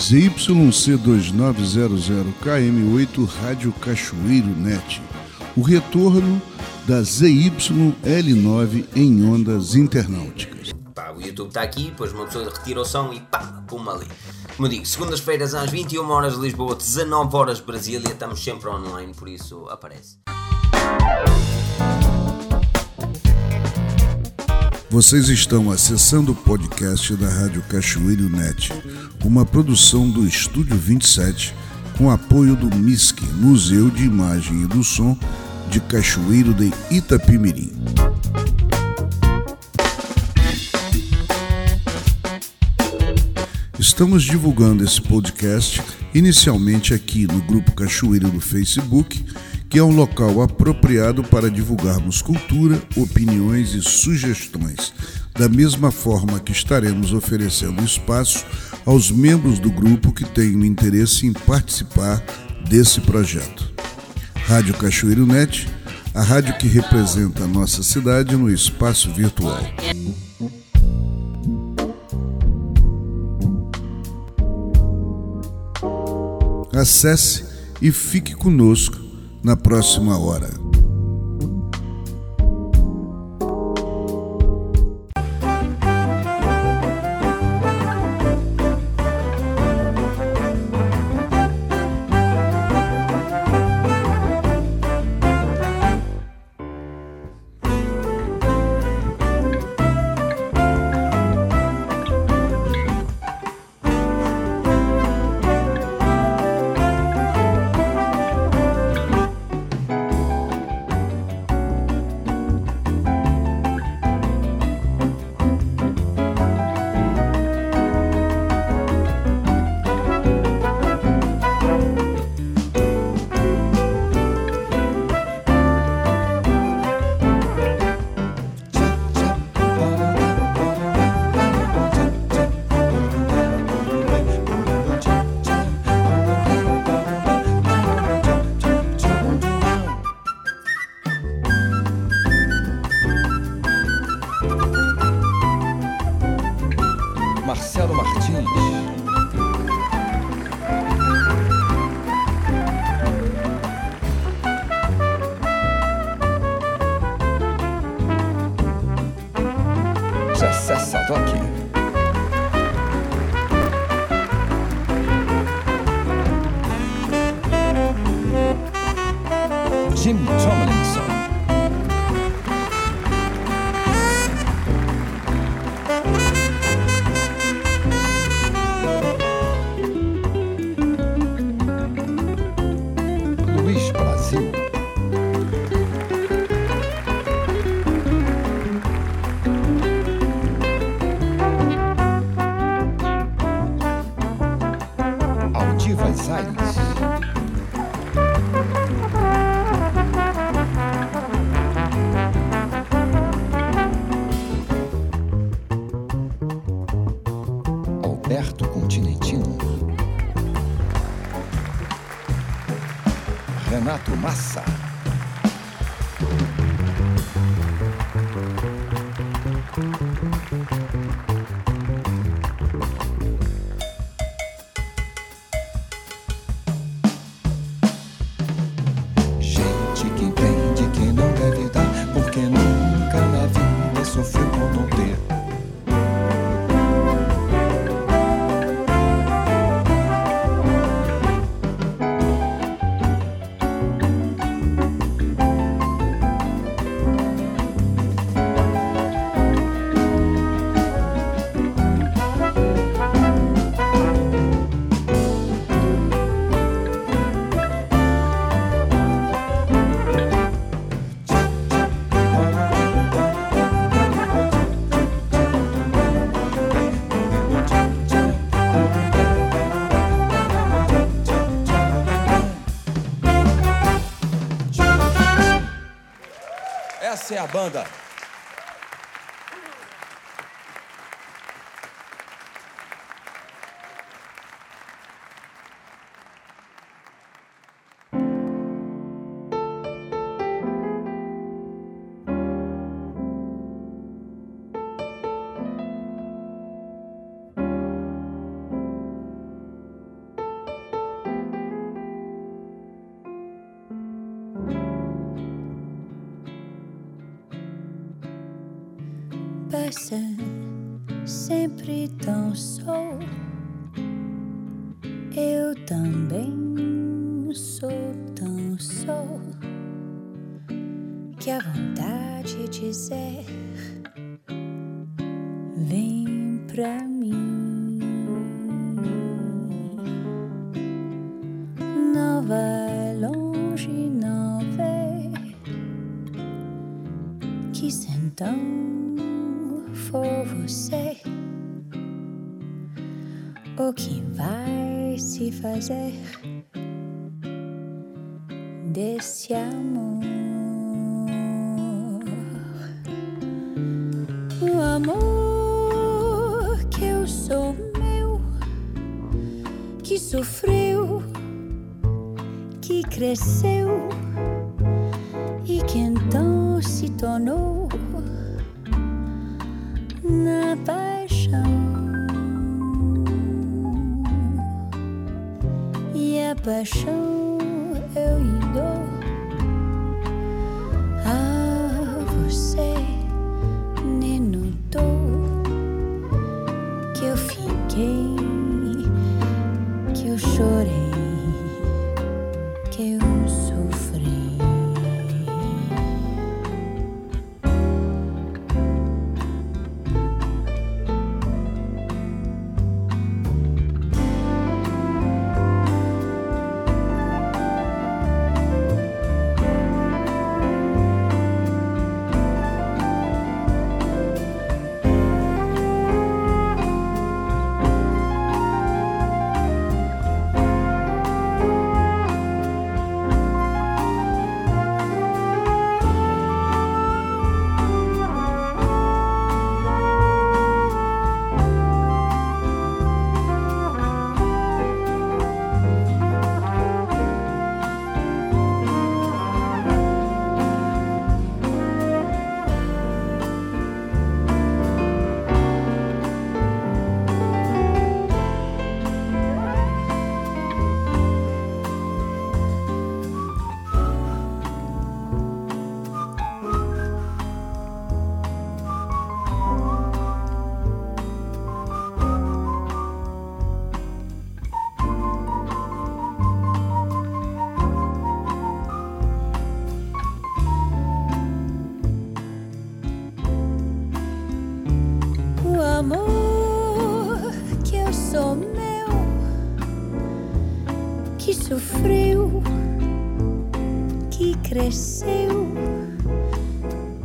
ZYC2900KM8 Rádio Cachoeiro Net. O retorno da ZYL9 em ondas internáuticas. Pá, o YouTube está aqui, depois uma pessoa retira o som e pá, puma ali. Como digo, segundas-feiras às 21 horas de Lisboa, 19 horas de Brasília, estamos sempre online, por isso aparece. Vocês estão acessando o podcast da Rádio Cachoeiro Net, uma produção do Estúdio 27, com apoio do MISC, Museu de Imagem e do Som de Cachoeiro de Itapimirim. Estamos divulgando esse podcast inicialmente aqui no Grupo Cachoeiro do Facebook que é um local apropriado para divulgarmos cultura, opiniões e sugestões, da mesma forma que estaremos oferecendo espaço aos membros do grupo que tenham interesse em participar desse projeto. Rádio Cachoeiro Net, a rádio que representa a nossa cidade no espaço virtual. Acesse e fique conosco na próxima hora. Tomlinson. A banda. Parece sempre tão só. Eu também sou tão só que a vontade de dizer fazer desse amor. O amor que eu sou meu, que sofreu, que cresceu e que então se tornou E a amor que eu sou meu, que sofreu, que cresceu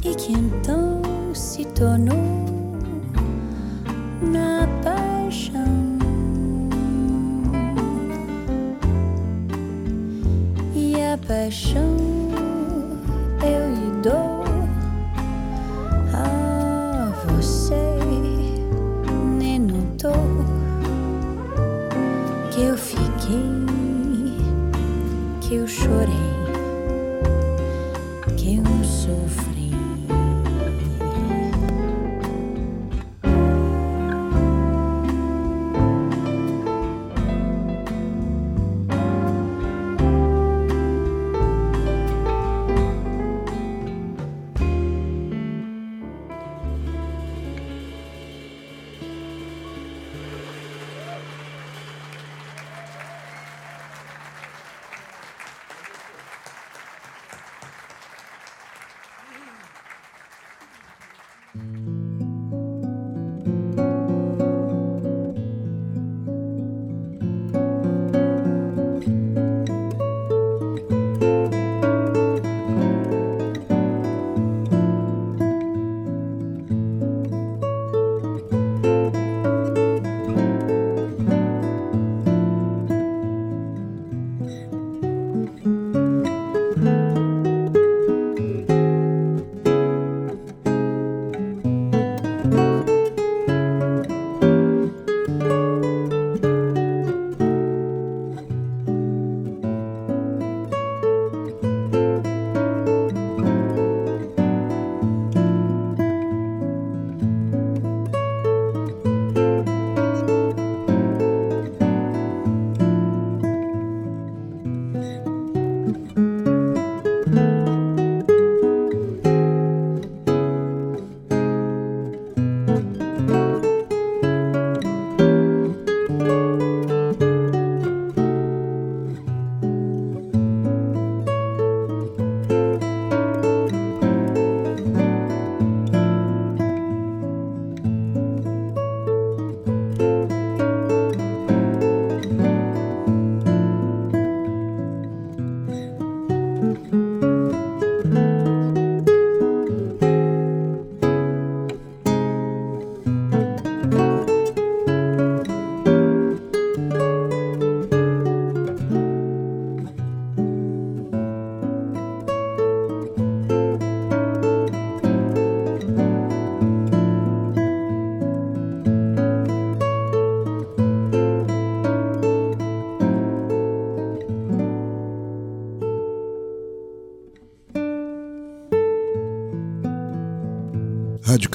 e que então se tornou na paixão. E a paixão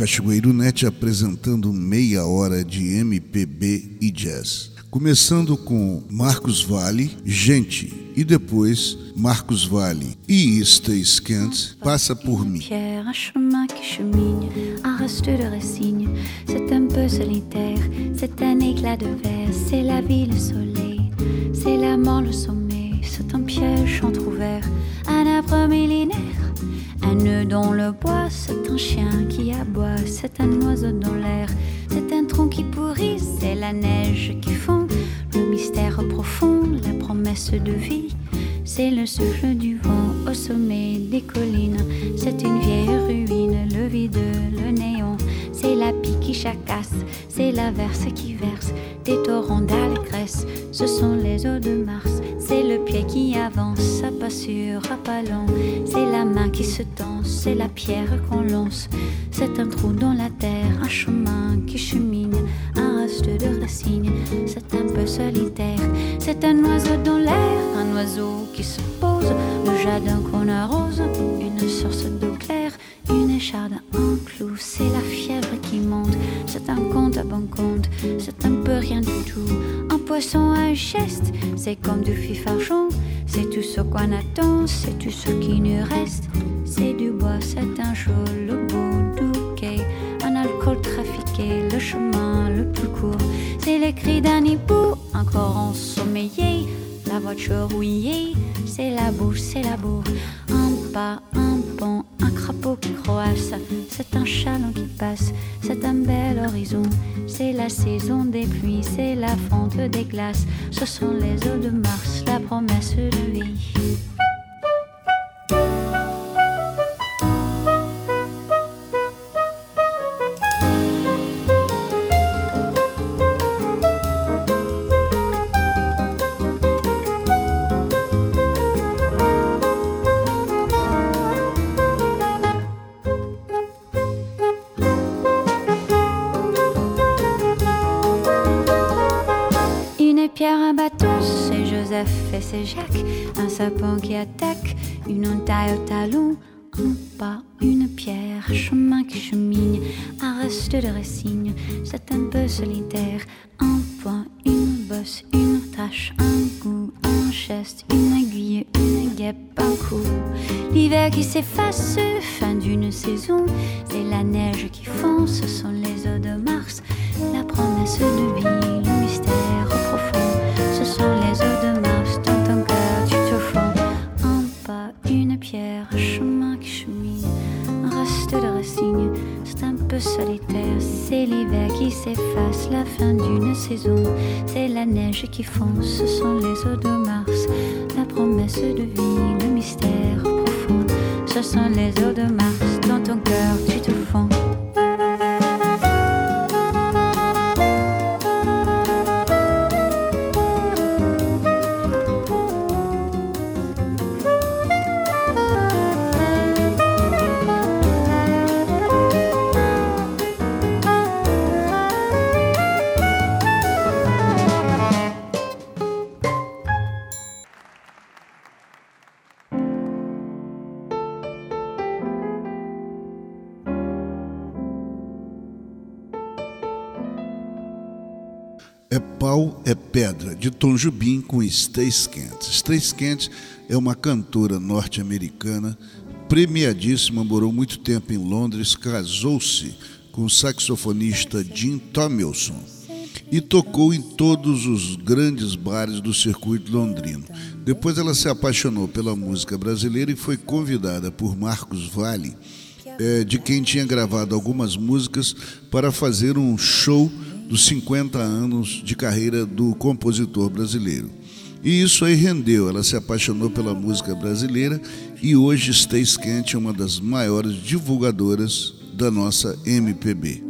Cachoeiro Net apresentando meia hora de MPB e jazz. Começando com Marcos Vale, Gente, e depois Marcos Vale e Stace Kent, Passa por mim. Pierre, un chemin qui chemine, un reste de racine. C'est un peu solitaire, c'est un éclat de verre, c'est la vie, le soleil, c'est la mort, le sommeil, c'est un piège entrouvert, un arbre millénaire. Un nœud dans le bois, c'est un chien qui aboie, c'est un oiseau dans l'air, c'est un tronc qui pourrit, c'est la neige qui fond, le mystère profond, la promesse de vie. C'est le souffle du vent au sommet des collines. C'est une vieille ruine, le vide, le néant. C'est la pie qui chacasse, c'est l'averse qui verse des torrents d'allégresse. Ce sont les eaux de Mars, c'est le pied qui avance, à pas sûr, à pas lent. C'est la main qui se tend, c'est la pierre qu'on lance. C'est un trou dans la terre, un chemin qui chemine, un reste de racines. C'est un peu solitaire, c'est un oiseau dans l'air, un oiseau qui se pose, le jardin qu'on arrose, une source d'eau c'est comme du fifarchon, c'est tout ce qu'on attend, c'est tout ce qui nous reste, c'est du bois, c'est un chaud, le bout du quai, un alcool trafiqué, le chemin le plus court, c'est les cris d'un hibou, encore ensommeillé, la voiture rouillée, c'est la bouche, c'est la bourre. Un pas, un un crapaud qui croasse, c'est un chaland qui passe, c'est un bel horizon. C'est la saison des pluies, c'est la fonte des glaces, ce sont les eaux de Mars, la promesse de vie. L'hiver qui s'efface, fin d'une saison. C'est la neige qui fond, ce sont les eaux de Mars. La promesse de vie, le mystère profond. Ce sont les eaux de Mars dans ton cœur, tu te fonds. Un pas, une pierre, un chemin qui chemine, un reste de racine. C'est un peu solitaire, c'est l'hiver qui s'efface, la fin d'une saison. C'est la neige qui fond, ce sont les eaux de Mars. Promesse de vie, le mystère profond. Ce sont les eaux de Mars dans ton cœur, Pau, é Pedra, de Tom Jubim com Stace Kent. Stace Kent é uma cantora norte-americana premiadíssima, morou muito tempo em Londres, casou-se com o saxofonista Jim Tomilson e tocou em todos os grandes bares do circuito londrino. Depois ela se apaixonou pela música brasileira e foi convidada por Marcos Valle, eh, de quem tinha gravado algumas músicas, para fazer um show dos 50 anos de carreira do compositor brasileiro. E isso aí rendeu, ela se apaixonou pela música brasileira e hoje Stace Kent é uma das maiores divulgadoras da nossa MPB.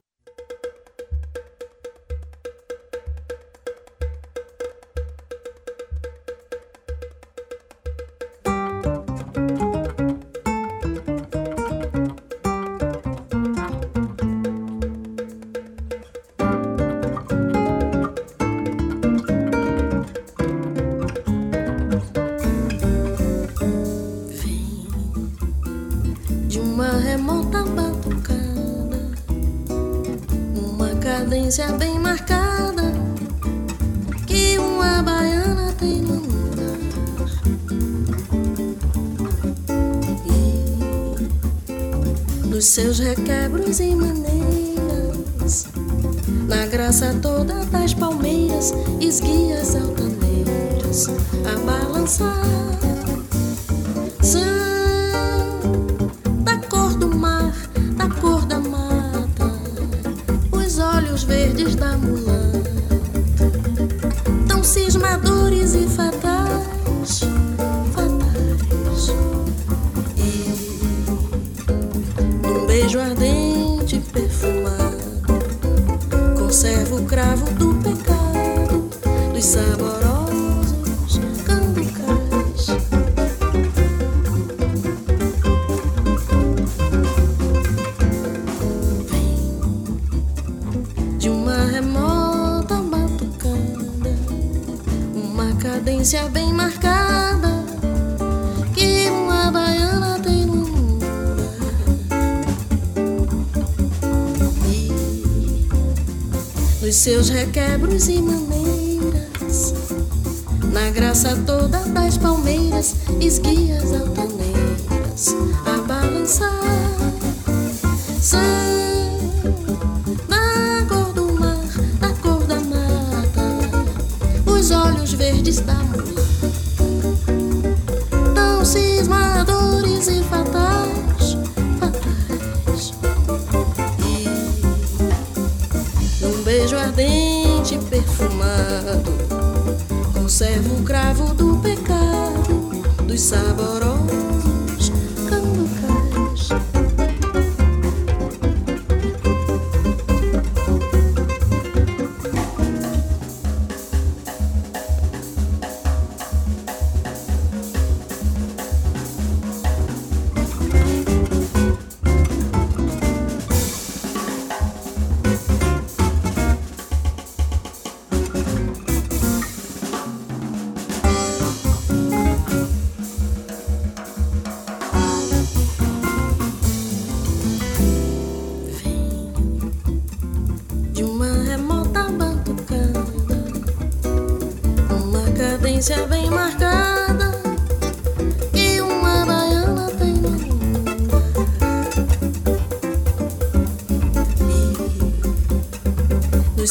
Seus requebros e maneiras, na graça toda das palmeiras, esguias seus requebros e maneiras. Conserva o cravo do pecado dos saborosos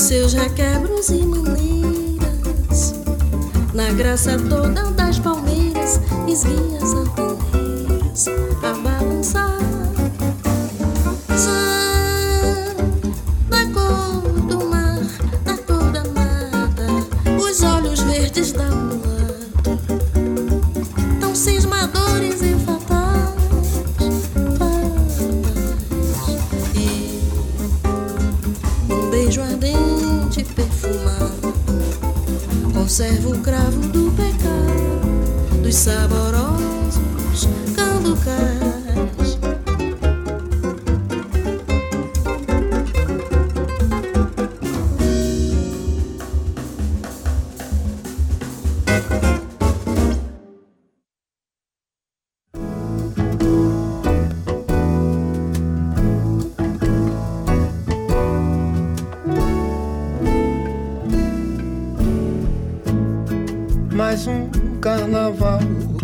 seus requebros e maneiras, na graça toda das palmeiras, esguias altaneiras a balançar.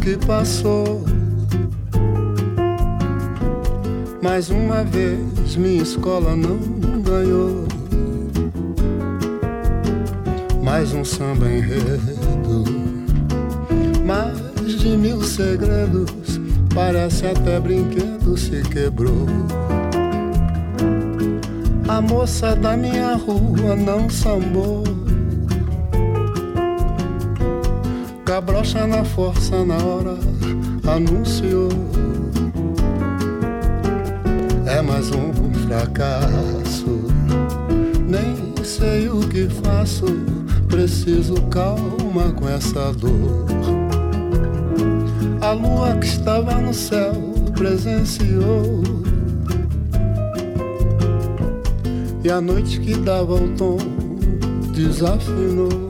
Que passou. Mais uma vez minha escola não ganhou. Mais um samba enredo. Mais de mil segredos. Parece até brinquedo se quebrou. A moça da minha rua não sambou. Cabrocha na força na hora anunciou. É mais um fracasso. Nem sei o que faço. Preciso calma com essa dor. A lua que estava no céu presenciou. E a noite que dava o tom desafinou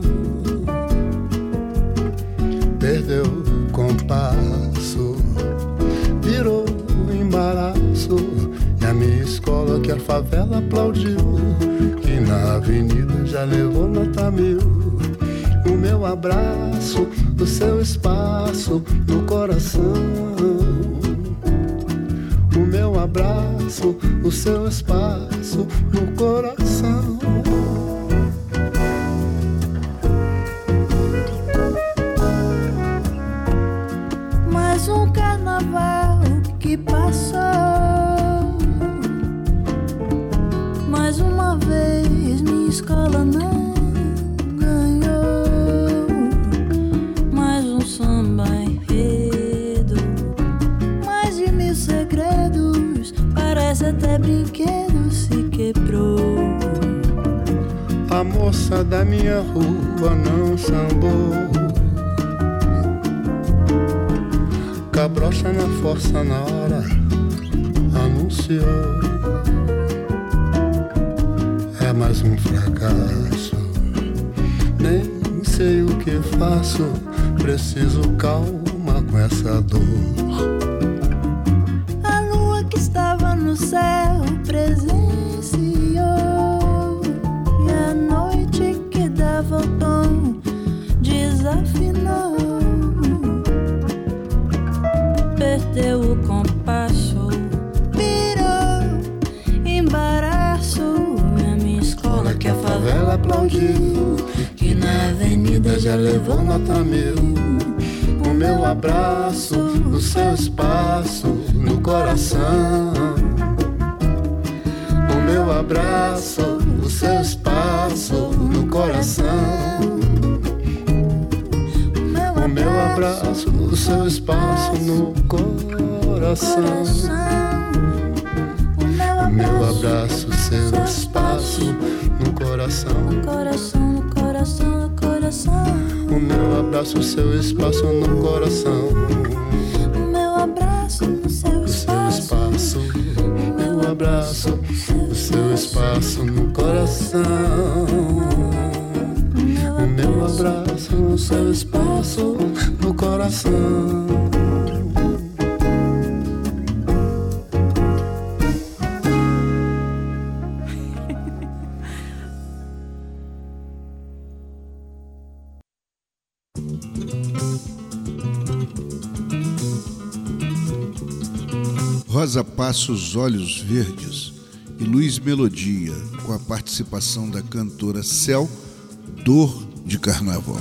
perdeu o compasso, virou um embaraço. E a minha escola que a favela aplaudiu, que na avenida já levou nota mil. O meu abraço, o seu espaço no coração. O meu abraço, o seu espaço no coração. Escola não ganhou. Mais um samba enredo. Mais de mil segredos. Parece até brinquedo se quebrou. A moça da minha rua não sambou. Cabrocha na força na hora anunciou. Nem sei o que faço. Preciso calma com essa dor. Já levou nota mil. O meu abraço, o seu espaço no coração. O meu abraço, o seu espaço no coração. O meu abraço, o seu espaço no coração. O meu abraço, o seu espaço no coração. No coração, no coração O meu abraço, o seu espaço no coração. O meu abraço seu O seu espaço. espaço, o meu abraço, o seu espaço no coração. O meu abraço, o seu espaço no coração. Rosa Passos Olhos Verdes e Luiz Melodia, com a participação da cantora Cel, Dor de Carnaval.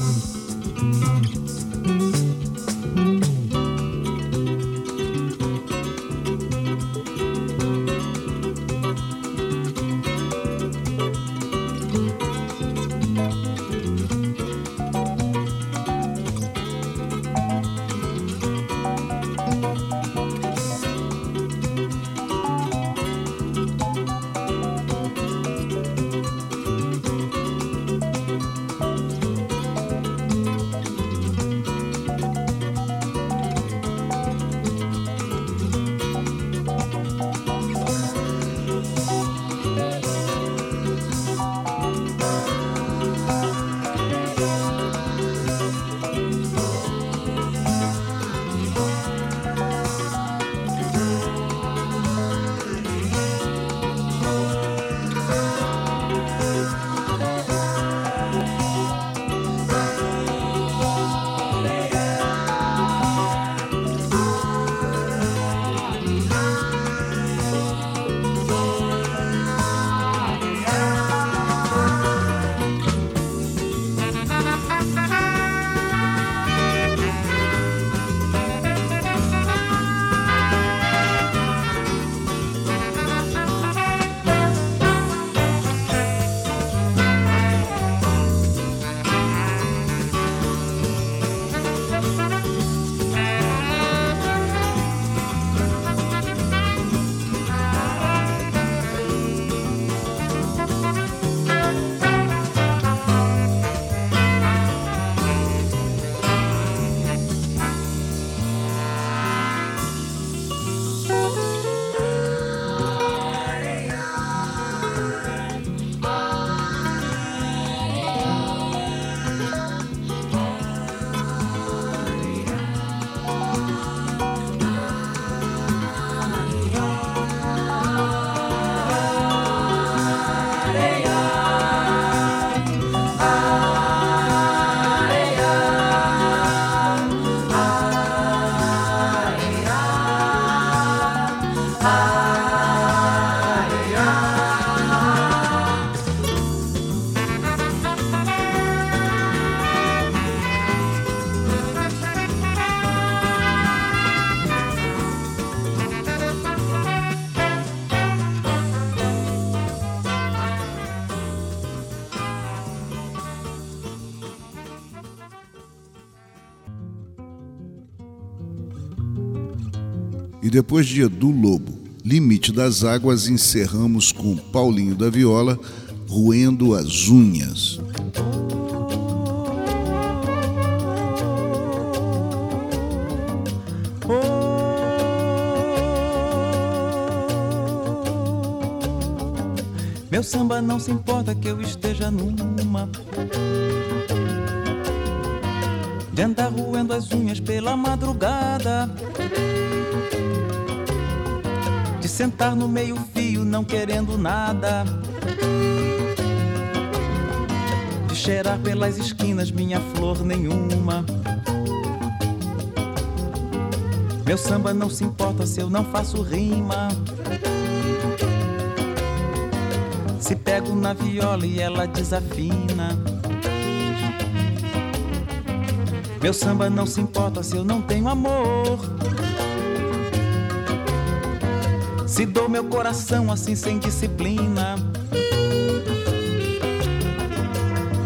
E depois de Edu Lobo, Limite das Águas, encerramos com Paulinho da Viola, Ruendo as Unhas. Meu samba não se importa que eu esteja numa de andar roendo as unhas pela madrugada de sentar no meio-fio não querendo nada, de cheirar pelas esquinas minha flor nenhuma. Meu samba não se importa se eu não faço rima. Se pego na viola e ela desafina. Meu samba não se importa se eu não tenho amor. Se dou meu coração assim sem disciplina.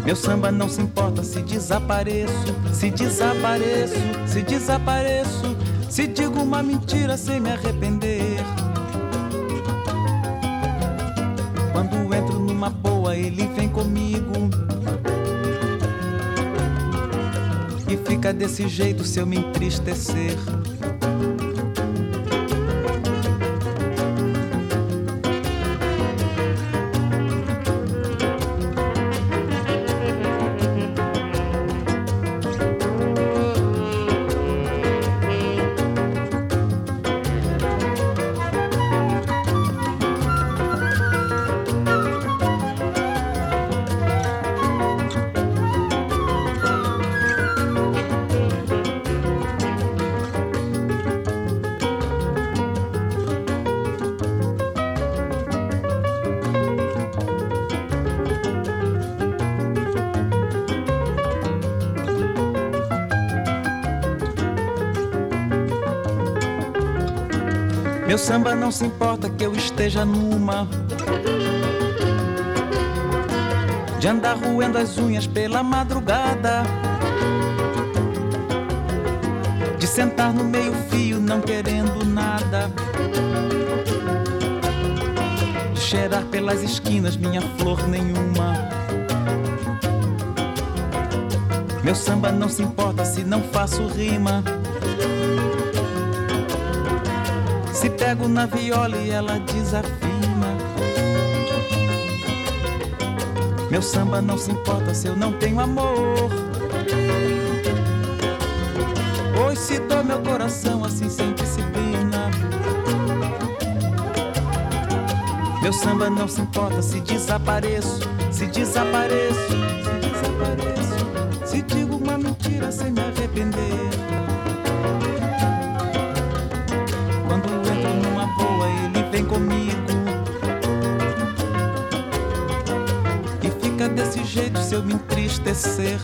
Meu samba não se importa se desapareço, se desapareço, se desapareço, se digo uma mentira sem me arrepender. Quando entro numa boa, ele vem comigo. E fica desse jeito se eu me entristecer. Meu samba não se importa que eu esteja numa de andar roendo as unhas pela madrugada, de sentar no meio-fio não querendo nada, de cheirar pelas esquinas minha flor nenhuma. Meu samba não se importa se não faço rima. Pego na viola e ela desafina. Meu samba não se importa se eu não tenho amor. Pois se dou meu coração assim sem disciplina. Meu samba não se importa se desapareço, se desapareço, se desapareço. Se digo uma mentira sem me arrepender. Comigo. E fica desse jeito se eu me entristecer.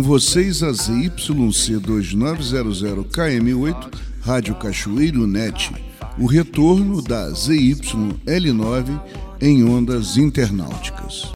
Com vocês a ZYC2900KM8, Rádio Cachoeiro Net. O retorno da ZYL9 em ondas internauticas.